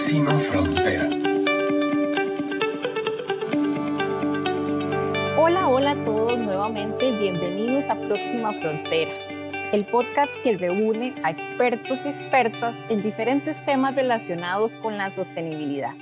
próxima frontera. Hola, hola a todos nuevamente, bienvenidos a Próxima Frontera, el podcast que reúne a expertos y expertas en diferentes temas relacionados con la sostenibilidad.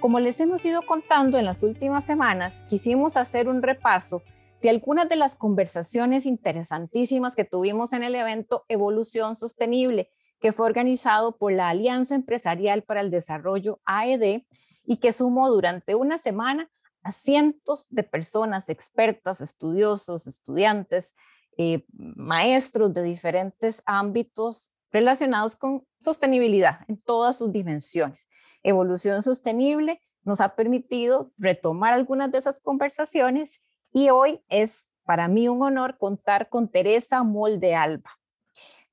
Como les hemos ido contando en las últimas semanas, quisimos hacer un repaso de algunas de las conversaciones interesantísimas que tuvimos en el evento Evolución Sostenible, que fue organizado por la Alianza Empresarial para el Desarrollo AED y que sumó durante una semana a cientos de personas expertas, estudiosos, estudiantes, eh, maestros de diferentes ámbitos relacionados con sostenibilidad en todas sus dimensiones. Evolución sostenible nos ha permitido retomar algunas de esas conversaciones y hoy es para mí un honor contar con Teresa Molde Alba.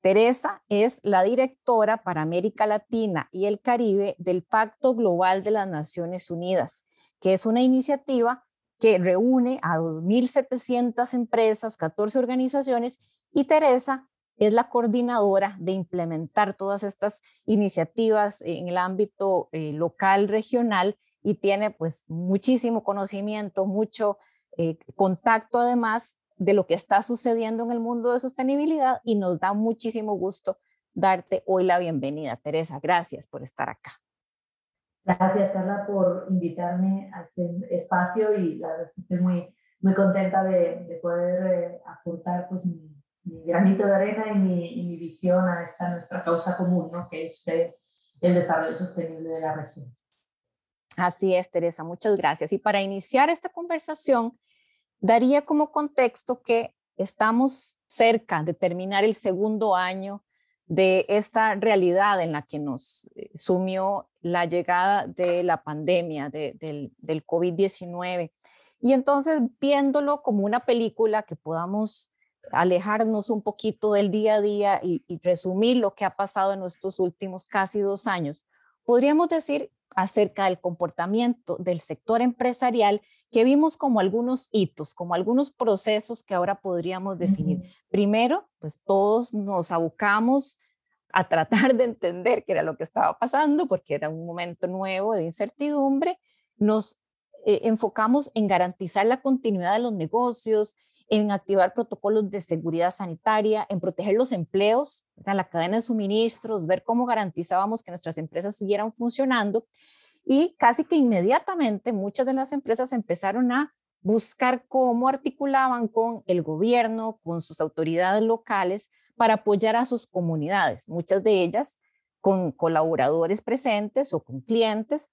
Teresa es la directora para América Latina y el Caribe del Pacto Global de las Naciones Unidas, que es una iniciativa que reúne a 2.700 empresas, 14 organizaciones, y Teresa es la coordinadora de implementar todas estas iniciativas en el ámbito eh, local, regional, y tiene pues muchísimo conocimiento, mucho eh, contacto además de lo que está sucediendo en el mundo de sostenibilidad y nos da muchísimo gusto darte hoy la bienvenida. Teresa, gracias por estar acá. Gracias, Carla, por invitarme a este espacio y la verdad estoy muy, muy contenta de, poder eh, aportar pues, mi, granito de arena y mi, visión a esta nuestra causa común, ¿no? que es eh, el desarrollo sostenible de la región. Así es, Teresa, muchas gracias. Y para iniciar esta conversación, daría como contexto que estamos cerca de terminar el segundo año de esta realidad en la que nos eh, sumió la llegada de la pandemia del, del COVID-19. Y entonces viéndolo como una película que podamos alejarnos un poquito del día a día y, y resumir lo que ha pasado en nuestros últimos casi dos años, podríamos decir acerca del comportamiento del sector empresarial que vimos como algunos hitos, como algunos procesos que ahora podríamos definir. Primero, pues todos nos abocamos a tratar de entender qué era lo que estaba pasando, porque era un momento nuevo de incertidumbre. Nos eh, enfocamos en garantizar la continuidad de los negocios, en activar protocolos de seguridad sanitaria, en proteger los empleos, la cadena de suministros, ver cómo garantizábamos que nuestras empresas siguieran funcionando. Y casi que inmediatamente muchas de las empresas empezaron a buscar cómo articulaban con el gobierno, con sus autoridades locales para apoyar a sus comunidades, muchas de ellas con colaboradores presentes o con clientes.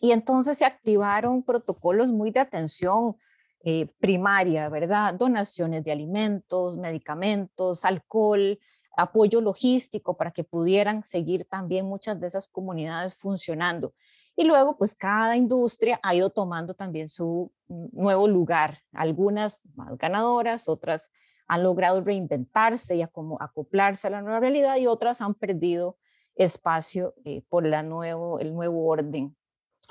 Y entonces se activaron protocolos muy de atención eh, primaria, ¿verdad? Donaciones de alimentos, medicamentos, alcohol, apoyo logístico para que pudieran seguir también muchas de esas comunidades funcionando. Y luego, pues cada industria ha ido tomando también su nuevo lugar. Algunas más ganadoras, otras han logrado reinventarse y acoplarse a la nueva realidad y otras han perdido espacio eh, por la nuevo, el nuevo orden.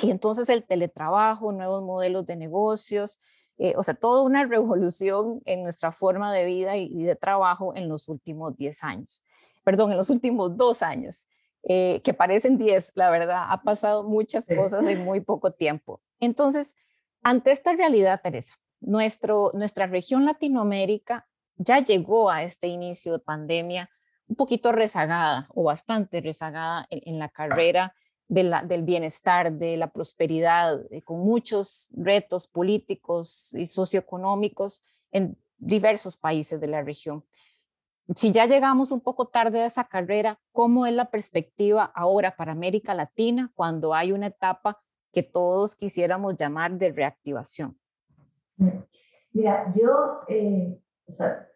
Y entonces el teletrabajo, nuevos modelos de negocios, eh, o sea, toda una revolución en nuestra forma de vida y, y de trabajo en los últimos 10 años, perdón, en los últimos dos años. Eh, que parecen 10, la verdad, ha pasado muchas cosas en muy poco tiempo. Entonces, ante esta realidad, Teresa, nuestro, nuestra región Latinoamérica ya llegó a este inicio de pandemia un poquito rezagada o bastante rezagada en, la carrera del bienestar, de la prosperidad, eh, con muchos retos políticos y socioeconómicos en diversos países de la región si ya llegamos un poco tarde a esa carrera, ¿cómo es la perspectiva ahora para América Latina cuando hay una etapa que todos quisiéramos llamar de reactivación? Mira, yo, eh,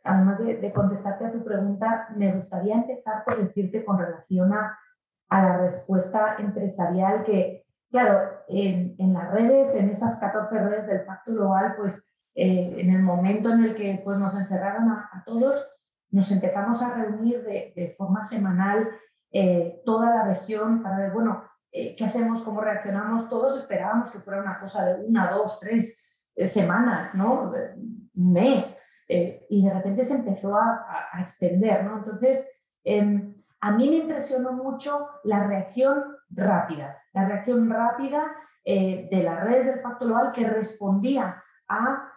además de, contestarte a tu pregunta, me gustaría empezar por decirte con relación a, la respuesta empresarial que, claro, en, las redes, en esas 14 redes del Pacto Global, pues eh, en el momento en el que pues, nos encerraron a todos, nos empezamos a reunir de, forma semanal eh, toda la región para ver, bueno, eh, ¿qué hacemos? ¿Cómo reaccionamos? Todos esperábamos que fuera una cosa de una, dos, tres eh, semanas, ¿no? Un mes. y de repente se empezó a, extender, ¿no? Entonces, em, a mí me impresionó mucho la reacción rápida, la reacción rápida de las redes del Pacto Global que respondía a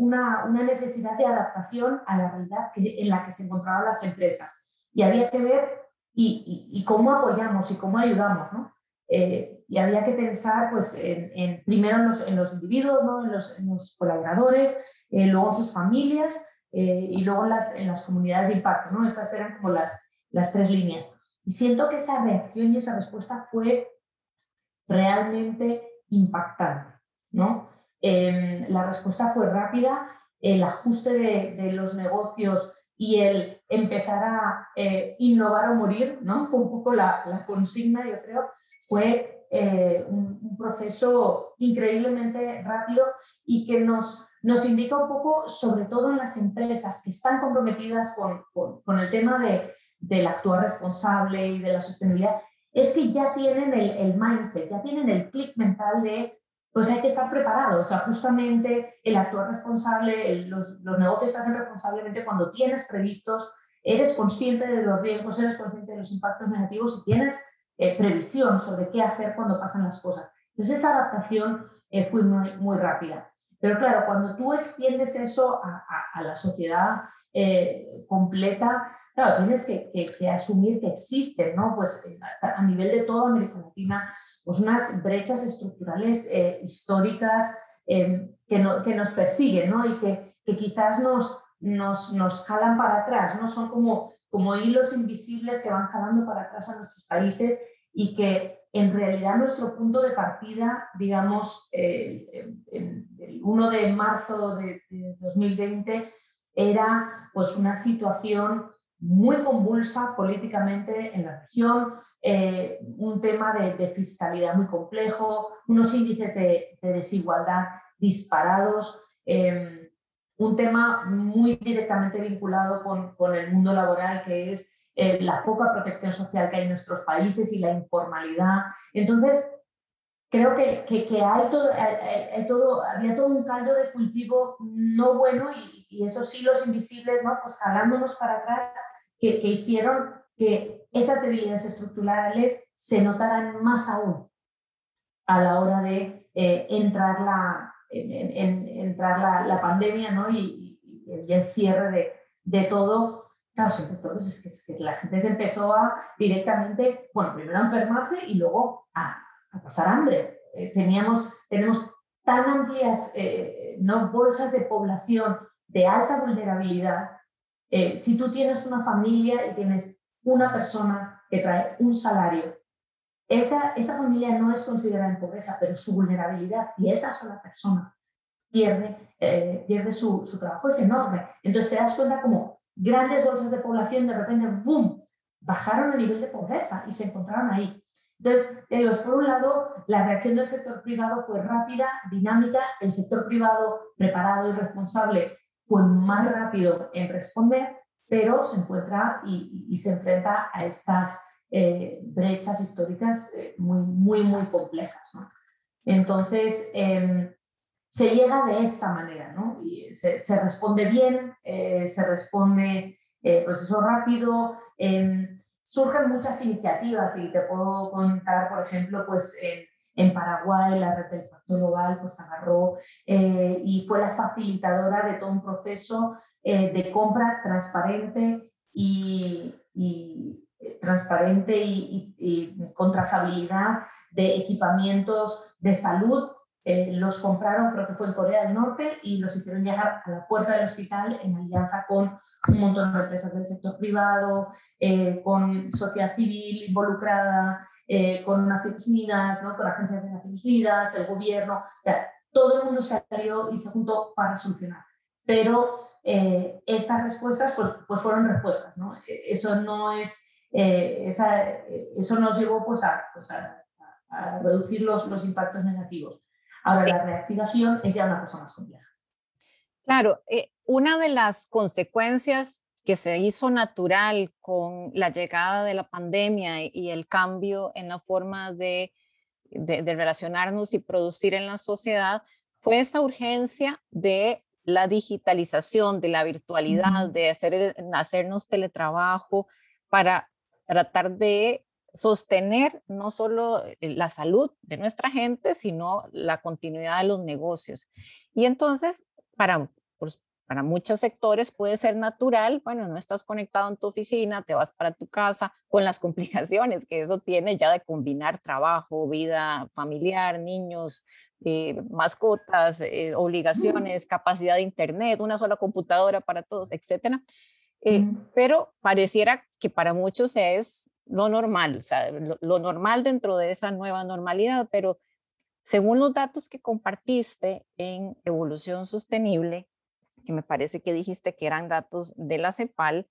una, necesidad de adaptación a la realidad en la que se encontraban las empresas. Y había que ver y, cómo apoyamos y cómo ayudamos. ¿no? Eh, y había que pensar pues, en, primero en los, individuos, ¿no? en, los, en, colaboradores, luego en sus familias y luego las, en las comunidades de impacto. ¿no? Esas eran como las, las tres líneas. Y siento que esa reacción y esa respuesta fue realmente impactante, ¿no? Em, la respuesta fue rápida, el ajuste de, los negocios y el empezar a eh, innovar o morir, ¿no? Fue un poco la, consigna, yo creo, fue eh, un, proceso increíblemente rápido y que nos, nos indica un poco, sobre todo en las empresas que están comprometidas con, con el tema de, del actuar responsable y de la sostenibilidad, es que ya tienen el, mindset, ya tienen el clic mental de, pues hay que estar preparados. O sea, justamente el actuar responsable, los, los negocios se hacen responsablemente cuando tienes previstos, eres consciente de los riesgos, eres consciente de los impactos negativos y tienes eh, previsión sobre qué hacer cuando pasan las cosas. Entonces, esa adaptación eh, fue muy, muy rápida. Pero claro, cuando tú extiendes eso a, a, la sociedad eh, completa, claro, tienes que, asumir que existen, ¿no? Pues eh, a, nivel de toda América Latina, pues unas brechas estructurales eh, históricas em, que, nos persiguen, ¿no? Y que, que quizás nos, nos, nos, jalan para atrás, ¿no? Son como, como hilos invisibles que van jalando para atrás a nuestros países y que en realidad nuestro punto de partida, digamos, el 1 de marzo de, de 2020 era pues una situación muy convulsa políticamente en la región, eh, un tema de, fiscalidad muy complejo, unos índices de, desigualdad disparados, em, un tema muy directamente vinculado con, el mundo laboral, que es eh, la poca protección social que hay en nuestros países y la informalidad. Entonces, creo que, que, hay, todo, hay, todo, había todo un caldo de cultivo no bueno y, y esos hilos invisibles, ¿no? pues jalándonos para atrás, que, que, hicieron que esas debilidades estructurales se notaran más aún a la hora de eh, entrar, la, en, entrar la, la, pandemia ¿no? y, y, el cierre de, de todo. Claro, pues es que, es que la gente se empezó a directamente, bueno, primero a enfermarse y luego a, a pasar hambre. Eh, teníamos, tenemos tan amplias eh, ¿no? bolsas de población de alta vulnerabilidad. Eh, si tú tienes una familia y tienes una persona que trae un salario, esa, esa familia no es considerada en pobreza, pero su vulnerabilidad, si esa sola persona pierde, pierde su, su trabajo, es enorme. Entonces te das cuenta como grandes bolsas de población de repente, ¡boom!, bajaron el nivel de pobreza y se encontraron ahí. Entonces, digo, por un lado, la reacción del sector privado fue rápida, dinámica, el sector privado preparado y responsable fue más rápido en responder, pero se encuentra y, se enfrenta a estas eh, brechas históricas eh, muy, muy, muy complejas. Entonces, em, se llega de esta manera, ¿no? Y se, responde bien, eh, se responde rápido. Em, surgen muchas iniciativas y te puedo contar, por ejemplo, pues en, en Paraguay la red del Pacto Global pues agarró eh, y fue la facilitadora de todo un proceso eh, de compra transparente y, eh, transparente y, y, con trazabilidad de equipamientos de salud eh, los compraron, creo que fue en Corea del Norte, y los hicieron llegar a la puerta del hospital en alianza con un montón de empresas del sector privado, eh, con sociedad civil involucrada, eh, con Naciones Unidas, ¿no? con agencias de Naciones Unidas, el gobierno, o sea, todo el mundo se salió y se juntó para solucionar. Pero estas respuestas pues, pues fueron respuestas, ¿no? Eso no es, eso nos llevó pues, a, pues a reducir los, los impactos negativos. Ahora, la reactivación es ya una cosa más compleja. Claro, eh, una de las consecuencias que se hizo natural con la llegada de la pandemia y, el cambio en la forma de, de, relacionarnos y producir en la sociedad fue esa urgencia de la digitalización, de la virtualidad, de hacer, hacernos teletrabajo para tratar de sostener no solo eh, la salud de nuestra gente, sino la continuidad de los negocios. Y entonces, para, pues, para muchos sectores puede ser natural, bueno, no estás conectado en tu oficina, te vas para tu casa con las complicaciones que eso tiene ya de combinar trabajo, vida familiar, niños, eh, mascotas, eh, obligaciones, capacidad de internet, una sola computadora para todos, etcétera. Pero pareciera que para muchos es lo normal, o sea, lo, normal dentro de esa nueva normalidad, pero según los datos que compartiste en evolución sostenible, que me parece que dijiste que eran datos de la CEPAL,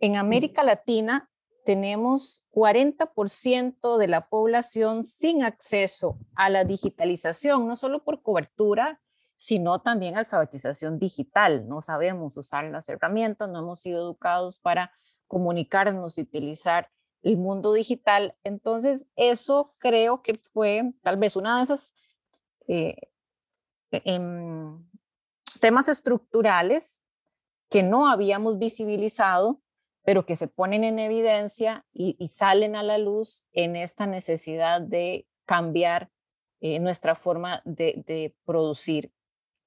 en América Latina tenemos 40% de la población sin acceso a la digitalización, no solo por cobertura, sino también alfabetización digital. No sabemos usar las herramientas, no hemos sido educados para comunicarnos y utilizar el mundo digital. Entonces, eso creo que fue tal vez una de esas eh, em, temas estructurales que no habíamos visibilizado, pero que se ponen en evidencia y, salen a la luz en esta necesidad de cambiar eh, nuestra forma de, de, producir.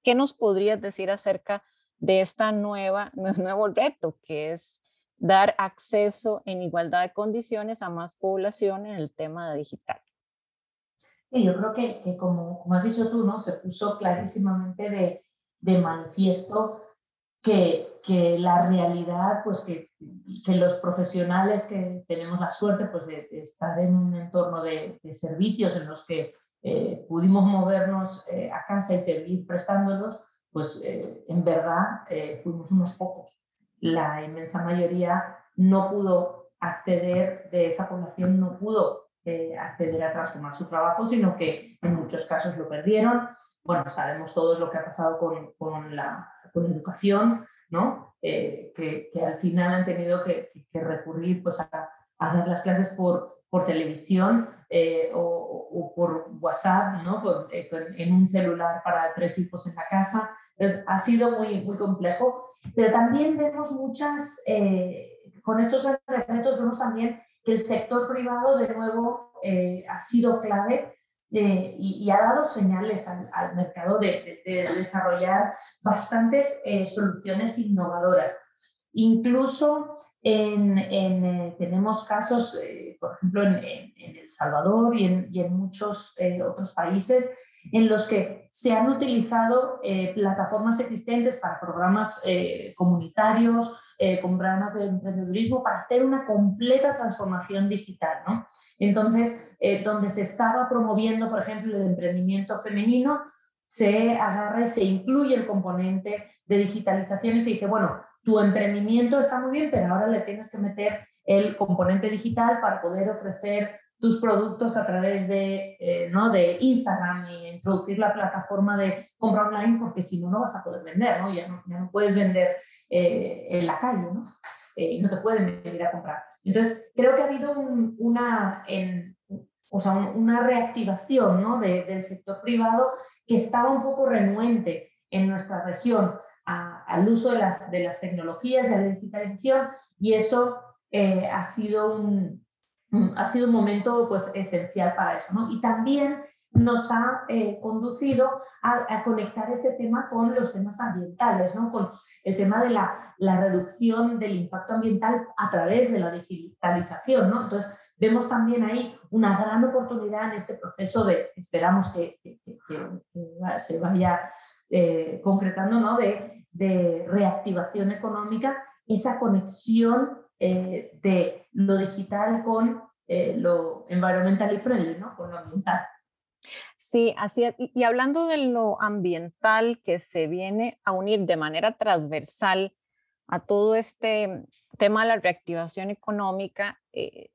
¿Qué nos podrías decir acerca de esta nueva, nuevo reto que es dar acceso en igualdad de condiciones a más población en el tema digital. Sí, yo creo que, como, has dicho tú, ¿no? se puso clarísimamente de, de manifiesto que, que, la realidad, pues que, que, los profesionales que tenemos la suerte pues de, estar en un entorno de, de servicios en los que eh, pudimos movernos eh, a casa y seguir prestándolos, pues eh, en verdad fuimos unos pocos la inmensa mayoría no pudo acceder, de esa población no pudo eh, acceder a transformar su trabajo, sino que en muchos casos lo perdieron. Bueno, sabemos todos lo que ha pasado con, con la, con educación, ¿no? Eh, que, al final han tenido que, que recurrir pues, a, a, dar las clases por, por televisión eh, o, o, por WhatsApp, ¿no? Por, en un celular para tres hijos en la casa. Entonces, ha sido muy, muy complejo pero también vemos muchas, eh, con estos retos vemos también que el sector privado de nuevo eh, ha sido clave eh, y, ha dado señales al, mercado de, desarrollar bastantes soluciones innovadoras. Incluso en, tenemos casos, por ejemplo, en, El Salvador y en, y en muchos otros países, en los que se han utilizado eh, plataformas existentes para programas eh, comunitarios, eh, con programas de emprendedurismo, para hacer una completa transformación digital. ¿no? Entonces, donde se estaba promoviendo, por ejemplo, el emprendimiento femenino, se agarra y se incluye el componente de digitalización y se dice, bueno, tu emprendimiento está muy bien, pero ahora le tienes que meter el componente digital para poder ofrecer tus productos a través de, eh, ¿no? de Instagram y introducir la plataforma de compra online, porque si no, no vas a poder vender, ¿no? Ya no, puedes vender eh, en la calle, ¿no? Eh, no te pueden venir a comprar. Entonces, creo que ha habido una, o sea, una reactivación ¿no? de, del sector privado que estaba un poco renuente en nuestra región al uso de las, de las tecnologías y a la digitalización, y eso ha sido un, Mm, ha sido un momento pues, esencial para eso. ¿no? Y también nos ha eh, conducido a, conectar este tema con los temas ambientales, ¿no? con el tema de la, la, reducción del impacto ambiental a través de la digitalización. ¿no? Entonces, vemos también ahí una gran oportunidad en este proceso de, esperamos que, se vaya eh, concretando, ¿no? de, de reactivación económica, esa conexión eh, de lo digital con eh, lo environmental y friendly, ¿no? con lo ambiental. Sí, así es. Y, hablando de lo ambiental que se viene a unir de manera transversal a todo este tema de la reactivación económica, eh,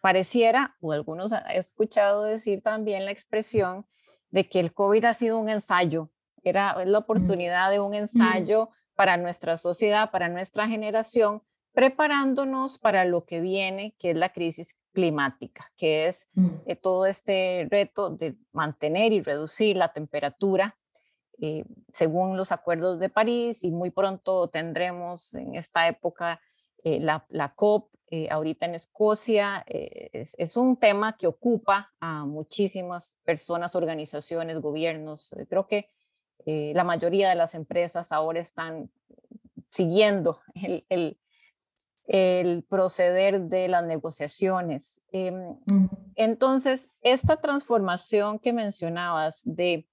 pareciera, o algunos han escuchado decir también la expresión de que el COVID ha sido un ensayo, era la oportunidad de un ensayo para nuestra sociedad, para nuestra generación, preparándonos para lo que viene, que es la crisis climática, que es mm. eh, todo este reto de mantener y reducir la temperatura eh, según los acuerdos de París y muy pronto tendremos en esta época eh, la, la, COP eh, ahorita en Escocia. Eh, es, un tema que ocupa a muchísimas personas, organizaciones, gobiernos. Creo que la mayoría de las empresas ahora están siguiendo el, el, proceder de las negociaciones. Em, entonces, esta transformación que mencionabas de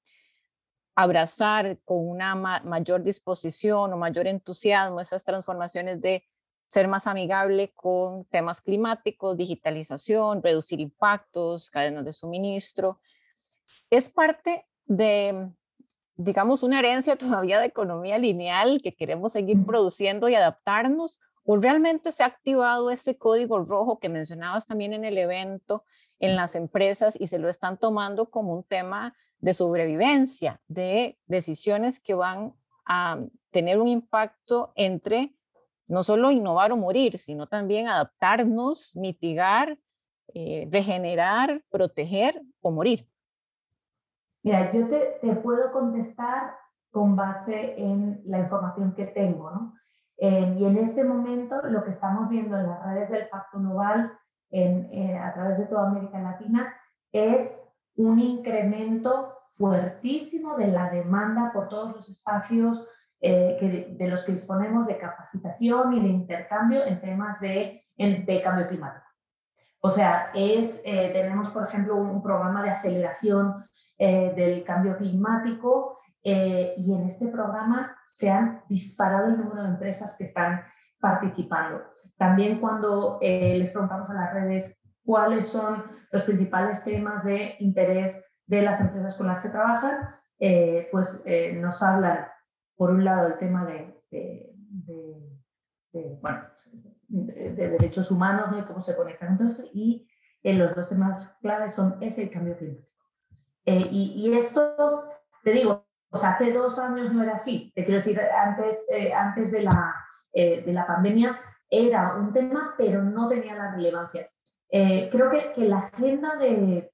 abrazar con una mayor disposición o mayor entusiasmo esas transformaciones de ser más amigable con temas climáticos, digitalización, reducir impactos, cadenas de suministro. Es parte de, digamos, una herencia todavía de economía lineal que queremos seguir produciendo y adaptarnos, o realmente se ha activado ese código rojo que mencionabas también en el evento en las empresas y se lo están tomando como un tema de sobrevivencia, de decisiones que van a tener un impacto entre no solo innovar o morir, sino también adaptarnos, mitigar, eh, regenerar, proteger o morir. Mira, yo te, puedo contestar con base en la información que tengo, ¿no? Eh, y en este momento lo que estamos viendo en las redes del Pacto Noval en, eh, a través de toda América Latina es un incremento fuertísimo de la demanda por todos los espacios eh, de los que disponemos de capacitación y de intercambio en temas de, cambio climático. O sea, eh, tenemos, por ejemplo, un, programa de aceleración eh, del cambio climático y en este programa se han disparado el número de empresas que están participando. También cuando les preguntamos a las redes cuáles son los principales temas de interés de las empresas con las que trabajan, pues nos hablan, por un lado, el tema de, derechos humanos y cómo se conectan con todo esto, y eh, los dos temas claves son ese el cambio climático. Y, esto, te digo, hace dos años no era así, te quiero decir, antes, antes de, la, de la pandemia era un tema, pero no tenía la relevancia. Eh, creo que, que, la agenda de,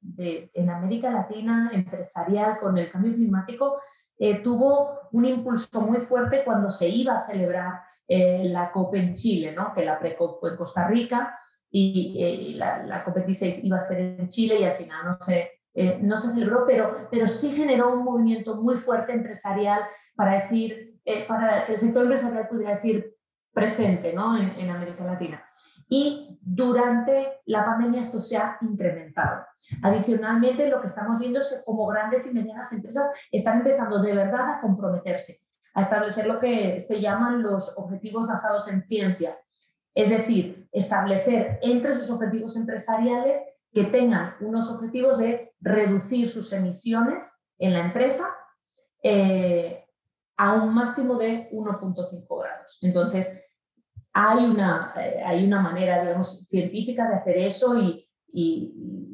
en América Latina empresarial con el cambio climático eh, tuvo un impulso muy fuerte cuando se iba a celebrar eh, la COP en Chile, ¿no? que la pre-COP fue en Costa Rica y, la, la, COP26 iba a ser en Chile y al final no se, no se celebró, pero, pero sí generó un movimiento muy fuerte empresarial para decir, para que el sector empresarial pudiera decir presente ¿no? en, América Latina y durante la pandemia esto se ha incrementado. Adicionalmente, lo que estamos viendo es que como grandes y medianas empresas están empezando de verdad a comprometerse, a establecer lo que se llaman los objetivos basados en ciencia, es decir, establecer entre sus objetivos empresariales que tengan unos objetivos de reducir sus emisiones en la empresa eh, a un máximo de 1.5 grados. Entonces, hay una, eh, hay una manera, digamos, científica de hacer eso y,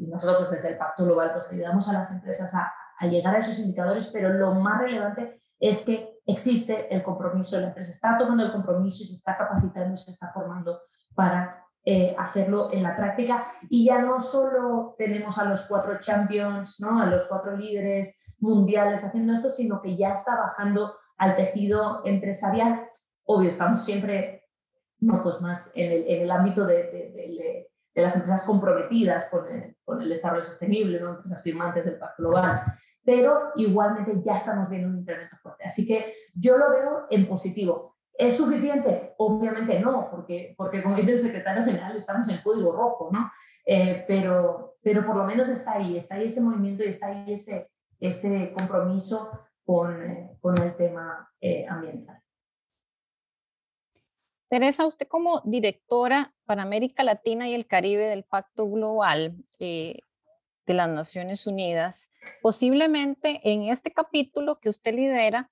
nosotros pues, desde el Pacto Global pues, ayudamos a las empresas a, a, llegar a esos indicadores, pero lo más relevante es que existe el compromiso, la empresa está tomando el compromiso y se está capacitando, se está formando para eh, hacerlo en la práctica. Y ya no solo tenemos a los cuatro champions, ¿no? a los cuatro líderes mundiales haciendo esto, sino que ya está bajando al tejido empresarial. Obvio, estamos siempre no, pues más en el, en el ámbito de, de, las empresas comprometidas con el, con el, desarrollo sostenible, ¿no? empresas firmantes del Pacto Global, pero igualmente ya estamos viendo un incremento fuerte. Así que yo lo veo en positivo. ¿Es suficiente? Obviamente no, porque, porque como dice el secretario general, estamos en código rojo, ¿no? Eh, pero, pero por lo menos está ahí, está ahí ese movimiento y está ahí ese, ese compromiso con, eh, con el tema eh, ambiental. Teresa, usted como directora para América Latina y el Caribe del Pacto Global eh, de las Naciones Unidas, posiblemente en este capítulo que usted lidera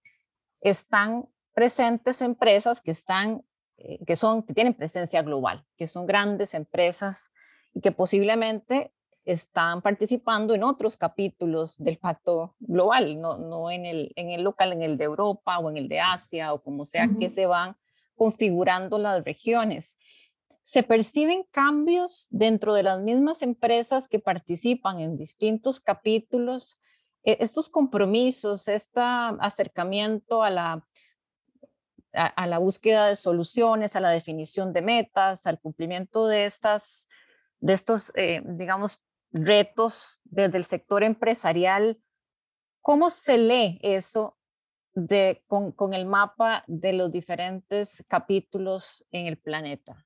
están presentes empresas que están, eh, que son, que tienen presencia global, que son grandes empresas y que posiblemente están participando en otros capítulos del pacto global, no, no en, el, en el local, en el de Europa o en el de Asia o como sea que se van configurando las regiones. Se perciben cambios dentro de las mismas empresas que participan en distintos capítulos. E, estos compromisos, este acercamiento a la a, la búsqueda de soluciones, a la definición de metas, al cumplimiento de, estas, de estos, eh, digamos, retos desde el sector empresarial. ¿Cómo se lee eso de, con, con el mapa de los diferentes capítulos en el planeta?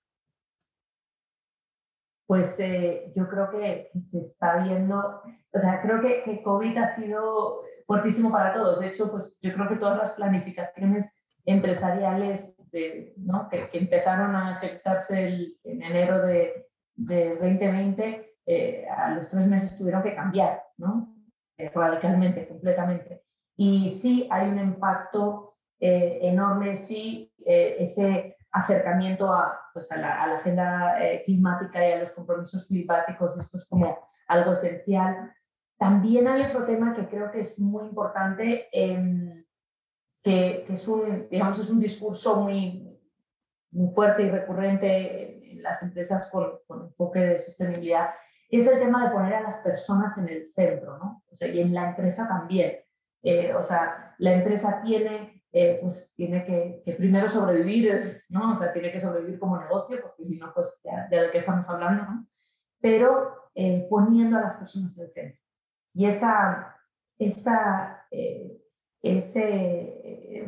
Pues eh, yo creo que se está viendo, o sea, creo que, que COVID ha sido fuertísimo para todos. De hecho, pues yo creo que todas las planificaciones empresariales de, ¿no? que, empezaron a afectarse en enero de, de 2020, eh, a los tres meses tuvieron que cambiar ¿no? Eh, radicalmente, completamente. Y sí hay un impacto eh, enorme, sí, ese acercamiento a, pues a, la, agenda climática y a los compromisos climáticos, esto es como algo esencial. También hay otro tema que creo que es muy importante, em, que, que, es, un, digamos, es un discurso muy, muy fuerte y recurrente en las empresas con, enfoque de sostenibilidad, es el tema de poner a las personas en el centro, ¿no? O sea, y en la empresa también. Eh, o sea, la empresa tiene, eh, pues, tiene que, que, primero sobrevivir, ¿no? O sea, tiene que sobrevivir como negocio, porque si no, pues, de, de qué estamos hablando, ¿no? Pero eh, poniendo a las personas el centro. Y esa, esa, eh, ese,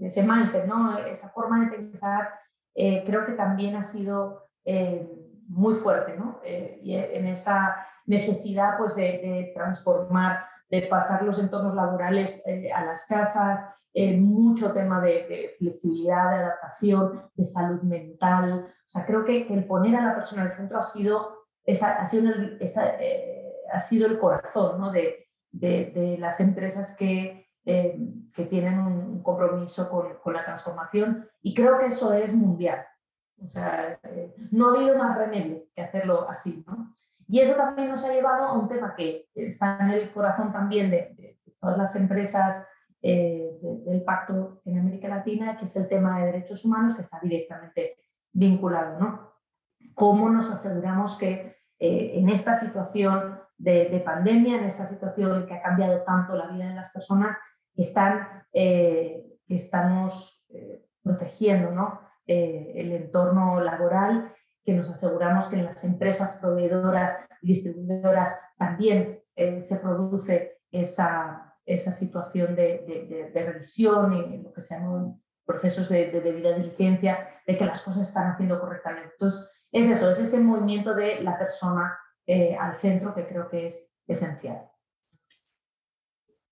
ese, mindset, ¿no? esa forma de pensar, eh, creo que también ha sido eh, muy fuerte, ¿no? y en esa necesidad pues, de, de, transformar, de pasar los entornos laborales a las casas, mucho tema de, flexibilidad, de adaptación, de salud mental. O sea, creo que el poner a la persona el centro ha sido, esa, ha sido esa, ha sido el corazón ¿no? de, de, las empresas que, eh, que tienen un compromiso con, con, la transformación y creo que eso es mundial. O sea, eh, no ha habido más remedio que hacerlo así. Y eso también nos ha llevado a un tema que está en el corazón también de, todas las empresas eh, del pacto en América Latina, que es el tema de derechos humanos, que está directamente vinculado. ¿no? ¿Cómo nos aseguramos que en esta situación de, pandemia, en esta situación que ha cambiado tanto la vida de las personas, eh, estamos eh, protegiendo ¿no? Eh, el entorno laboral, que nos aseguramos que en las empresas proveedoras y distribuidoras también se produce esa, esa situación de, de, revisión y lo que se llaman procesos de, debida diligencia, de que las cosas están haciendo correctamente. Entonces, es eso, es ese movimiento de la persona eh, al centro que creo que es esencial.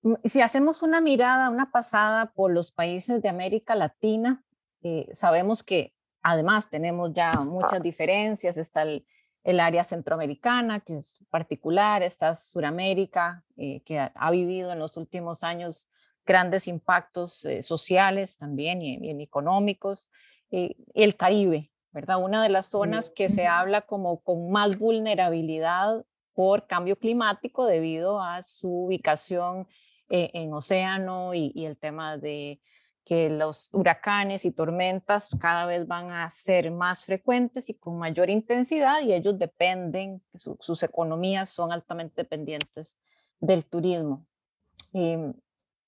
Mm, si hacemos una mirada, una pasada por los países de América Latina, eh, sabemos que además tenemos ya muchas diferencias. Está el, área centroamericana, que es particular, está Suramérica, eh, que ha, vivido en los últimos años grandes impactos sociales también y, y económicos, y el Caribe, ¿verdad? Una de las zonas que se habla como con más vulnerabilidad por cambio climático debido a su ubicación eh, en océano y, el tema de que los huracanes y tormentas cada vez van a ser más frecuentes y con mayor intensidad y ellos dependen, sus economías son altamente dependientes del turismo. Em,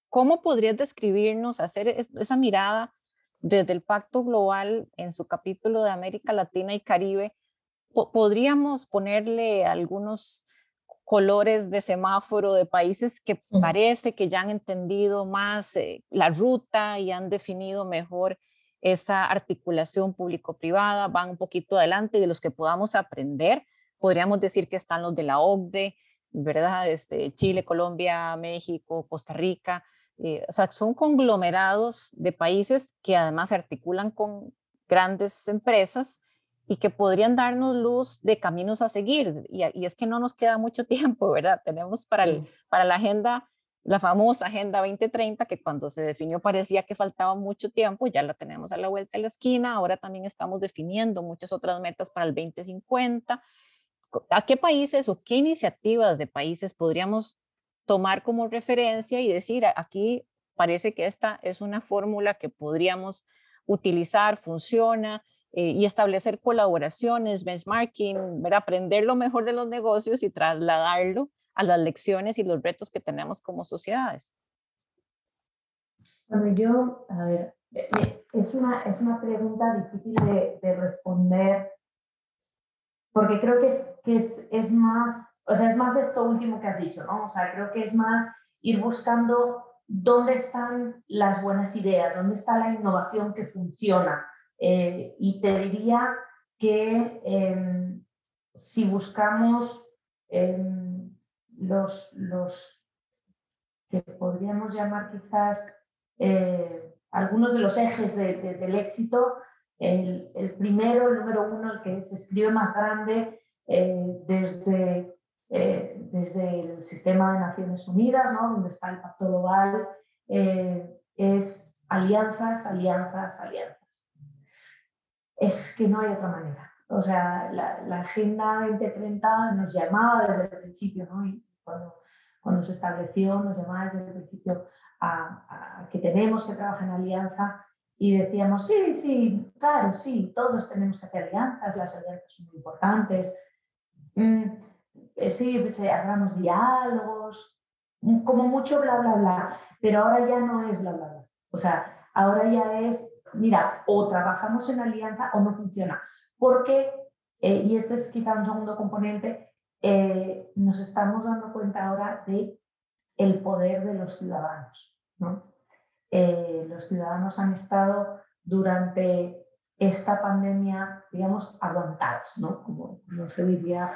¿Cómo podrías describirnos, hacer esa mirada desde el Pacto Global en su capítulo de América Latina y Caribe, podríamos ponerle algunos colores de semáforo de países que parece que ya han entendido más eh, la ruta y han definido mejor esa articulación público-privada, van un poquito adelante y de los que podamos aprender, podríamos decir que están los de la OCDE, ¿verdad? Este, Chile, Colombia, México, Costa Rica, eh, o sea, son conglomerados de países que además se articulan con grandes empresas y que podrían darnos luz de caminos a seguir. Y, es que no nos queda mucho tiempo, ¿verdad? Tenemos para, el, para la agenda, la famosa Agenda 2030, que cuando se definió parecía que faltaba mucho tiempo, ya la tenemos a la vuelta de la esquina. Ahora también estamos definiendo muchas otras metas para el 2050. ¿A qué países o qué iniciativas de países podríamos tomar como referencia y decir, aquí parece que esta es una fórmula que podríamos utilizar, funciona, eh, y establecer colaboraciones, benchmarking, ver, aprender lo mejor de los negocios y trasladarlo a las lecciones y los retos que tenemos como sociedades. Bueno, yo, a ver, es una, es una pregunta difícil de, de responder porque creo que es, que es, es más, o sea, es más esto último que has dicho, ¿no? O sea, creo que es más ir buscando dónde están las buenas ideas, dónde está la innovación que funciona. Eh, y te diría que em, si buscamos em, los, los que podríamos llamar quizás eh, algunos de los ejes del éxito, el, el, primero, el número uno, el que se escribe más grande eh, desde desde el sistema de Naciones Unidas, ¿no? donde está el Pacto Global, es alianzas, alianzas, alianzas. Es que no hay otra manera. O sea, la, Agenda 2030 nos llamaba desde el principio, ¿no? y cuando, se estableció, nos llamaba desde el principio a, que tenemos que trabajar en alianza y decíamos, sí, sí, claro, sí, todos tenemos que hacer alianzas, las alianzas son muy importantes. Mm, eh, sí, pues, eh, diálogos, mm, como mucho bla, bla, bla, pero ahora ya no es bla, bla, bla. O sea, ahora ya es, mira, o trabajamos en alianza o no funciona. Porque, eh, y este es quizá un segundo componente, nos estamos dando cuenta ahora de el poder de los ciudadanos. ¿no? los ciudadanos han estado durante esta pandemia, digamos, aguantados, ¿no? Como, no se diría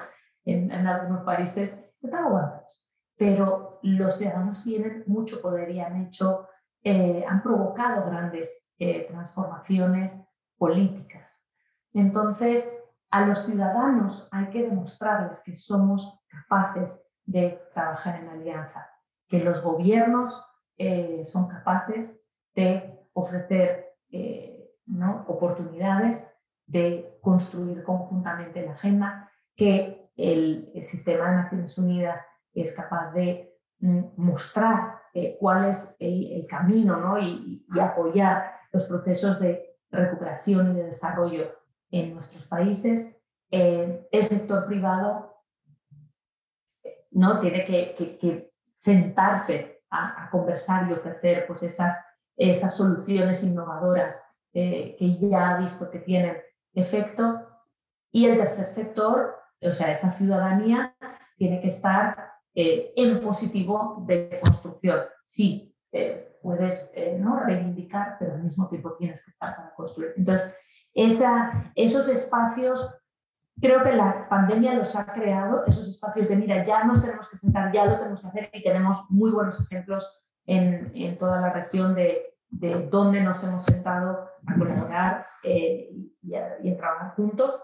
en, algunos países, están aguantados. Pero los ciudadanos tienen mucho poder y han hecho, eh, han provocado grandes eh, transformaciones políticas. Entonces, a los ciudadanos hay que demostrarles que somos capaces de trabajar en alianza, que los gobiernos eh, son capaces de ofrecer ¿no? oportunidades de construir conjuntamente la agenda, que el, sistema de Naciones Unidas es capaz de mm, mostrar eh, cuál es el, camino ¿no? y, apoyar los procesos de recuperación y de desarrollo en nuestros países. Eh, el sector privado ¿no? tiene que, sentarse a, conversar y ofrecer pues, esas, esas soluciones innovadoras eh, que ya ha visto que tienen efecto. Y el tercer sector o sea, esa ciudadanía tiene que estar eh, en positivo de construcción. Sí, eh, puedes eh, ¿no? reivindicar, pero al mismo tiempo tienes que estar para construir. Entonces, esos espacios, creo que la pandemia los ha creado, esos espacios de, mira, ya nos tenemos que sentar, ya lo tenemos que hacer y tenemos muy buenos ejemplos en, en toda la región de, de dónde nos hemos sentado a colaborar y, a, y trabajar juntos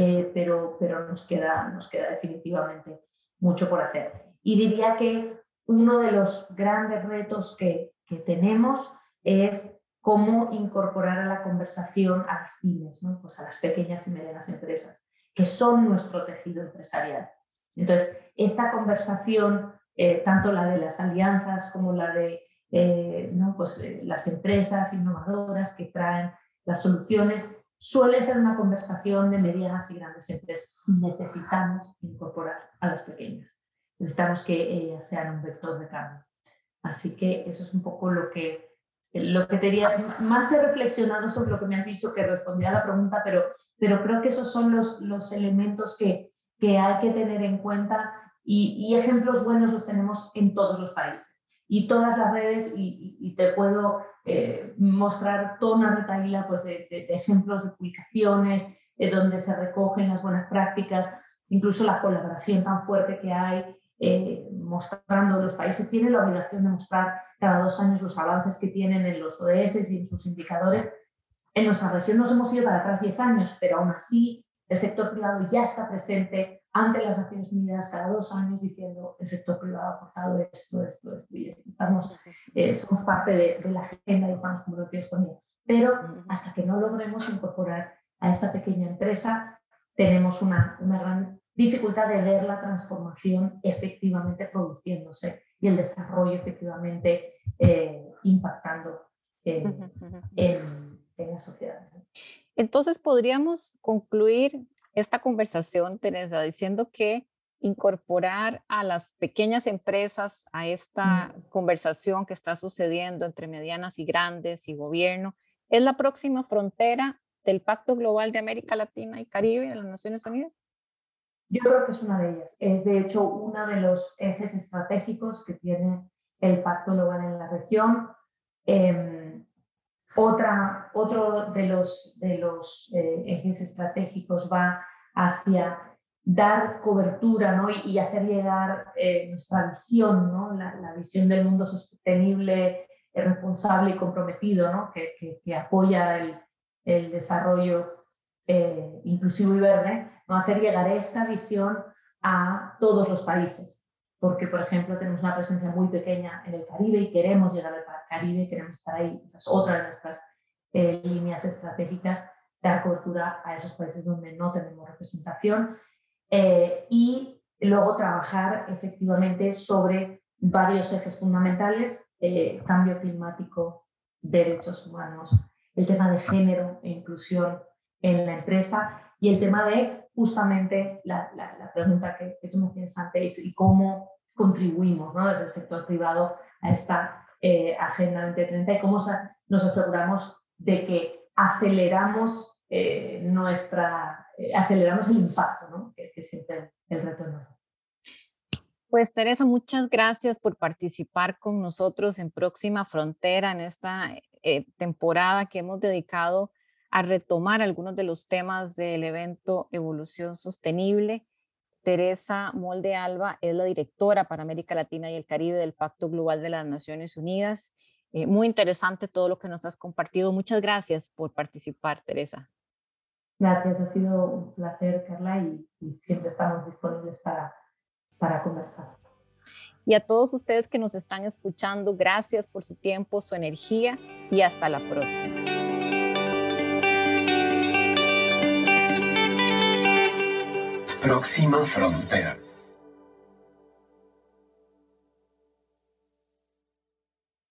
eh, pero, pero nos, queda, nos queda definitivamente mucho por hacer. Y diría que uno de los grandes retos que, que tenemos es cómo incorporar a la conversación a las pymes, ¿no? pues a las pequeñas y medianas empresas, que son nuestro tejido empresarial. Entonces, esta conversación, eh, tanto la de las alianzas como la de eh, ¿no? pues, las empresas innovadoras que traen las soluciones, suele ser una conversación de medianas y grandes empresas. Necesitamos incorporar a las pequeñas. Necesitamos que ellas sean un vector de cambio. Así que eso es un poco lo que, lo que te diría. Más he reflexionado sobre lo que me has dicho que respondía a la pregunta, pero, pero creo que esos son los, los elementos que, que hay que tener en cuenta y, y ejemplos buenos los tenemos en todos los países y todas las redes y, te puedo eh, mostrar toda una retaíla pues, de, ejemplos de publicaciones eh, donde se recogen las buenas prácticas, incluso la colaboración tan fuerte que hay, eh, mostrando los países tienen la obligación de mostrar cada dos años los avances que tienen en los ODS y en sus indicadores. En nuestra región nos hemos ido para atrás 10 años, pero aún así el sector privado ya está presente ante las Naciones Unidas cada dos años diciendo el sector privado ha aportado esto, esto, esto y esto. Estamos, eh, somos parte de, la agenda y estamos comprometidos con ella. Pero hasta que no logremos incorporar a esa pequeña empresa, tenemos una, una gran dificultad de ver la transformación efectivamente produciéndose y el desarrollo efectivamente eh, impactando en, en, en la sociedad. Entonces podríamos concluir esta conversación, Teresa, diciendo que incorporar a las pequeñas empresas a esta mm. conversación que está sucediendo entre medianas y grandes y gobierno. ¿Es la próxima frontera del Pacto Global de América Latina y Caribe de las Naciones Unidas? Yo creo que es una de ellas. Es de hecho uno de los ejes estratégicos que tiene el Pacto Global en la región. Em, otra, otro de los, de los eh, ejes estratégicos va hacia dar cobertura ¿no? y, hacer llegar eh, nuestra visión, ¿no? la, visión del mundo sostenible, eh, responsable y comprometido, ¿no? que, que, apoya el, el desarrollo inclusivo y verde, ¿no? hacer llegar esta visión a todos los países. Porque, por ejemplo, tenemos una presencia muy pequeña en el Caribe y queremos llegar al Caribe, queremos estar ahí. Esa es otra de nuestras líneas estratégicas, dar cobertura a esos países donde no tenemos representación. Eh, y luego trabajar efectivamente sobre varios ejes fundamentales, eh, cambio climático, derechos humanos, el tema de género e inclusión en la empresa y el tema de justamente la, la, pregunta que, que, tú me tienes antes y cómo contribuimos ¿no? desde el sector privado a esta eh, Agenda 2030 y cómo nos aseguramos de que aceleramos, eh, nuestra, eh, aceleramos el impacto, ¿no? que, que siempre el reto Pues Teresa, muchas gracias por participar con nosotros en Próxima Frontera, en esta temporada que hemos dedicado a retomar algunos de los temas del evento Evolución Sostenible. Teresa Molde Alba es la directora para América Latina y el Caribe del Pacto Global de las Naciones Unidas. Eh, muy interesante todo lo que nos has compartido. Muchas gracias por participar, Teresa. Gracias, ha sido un placer, Carla, y, y siempre estamos disponibles para, para conversar. Y a todos ustedes que nos están escuchando, gracias por su tiempo, su energía y hasta la próxima. Próxima frontera.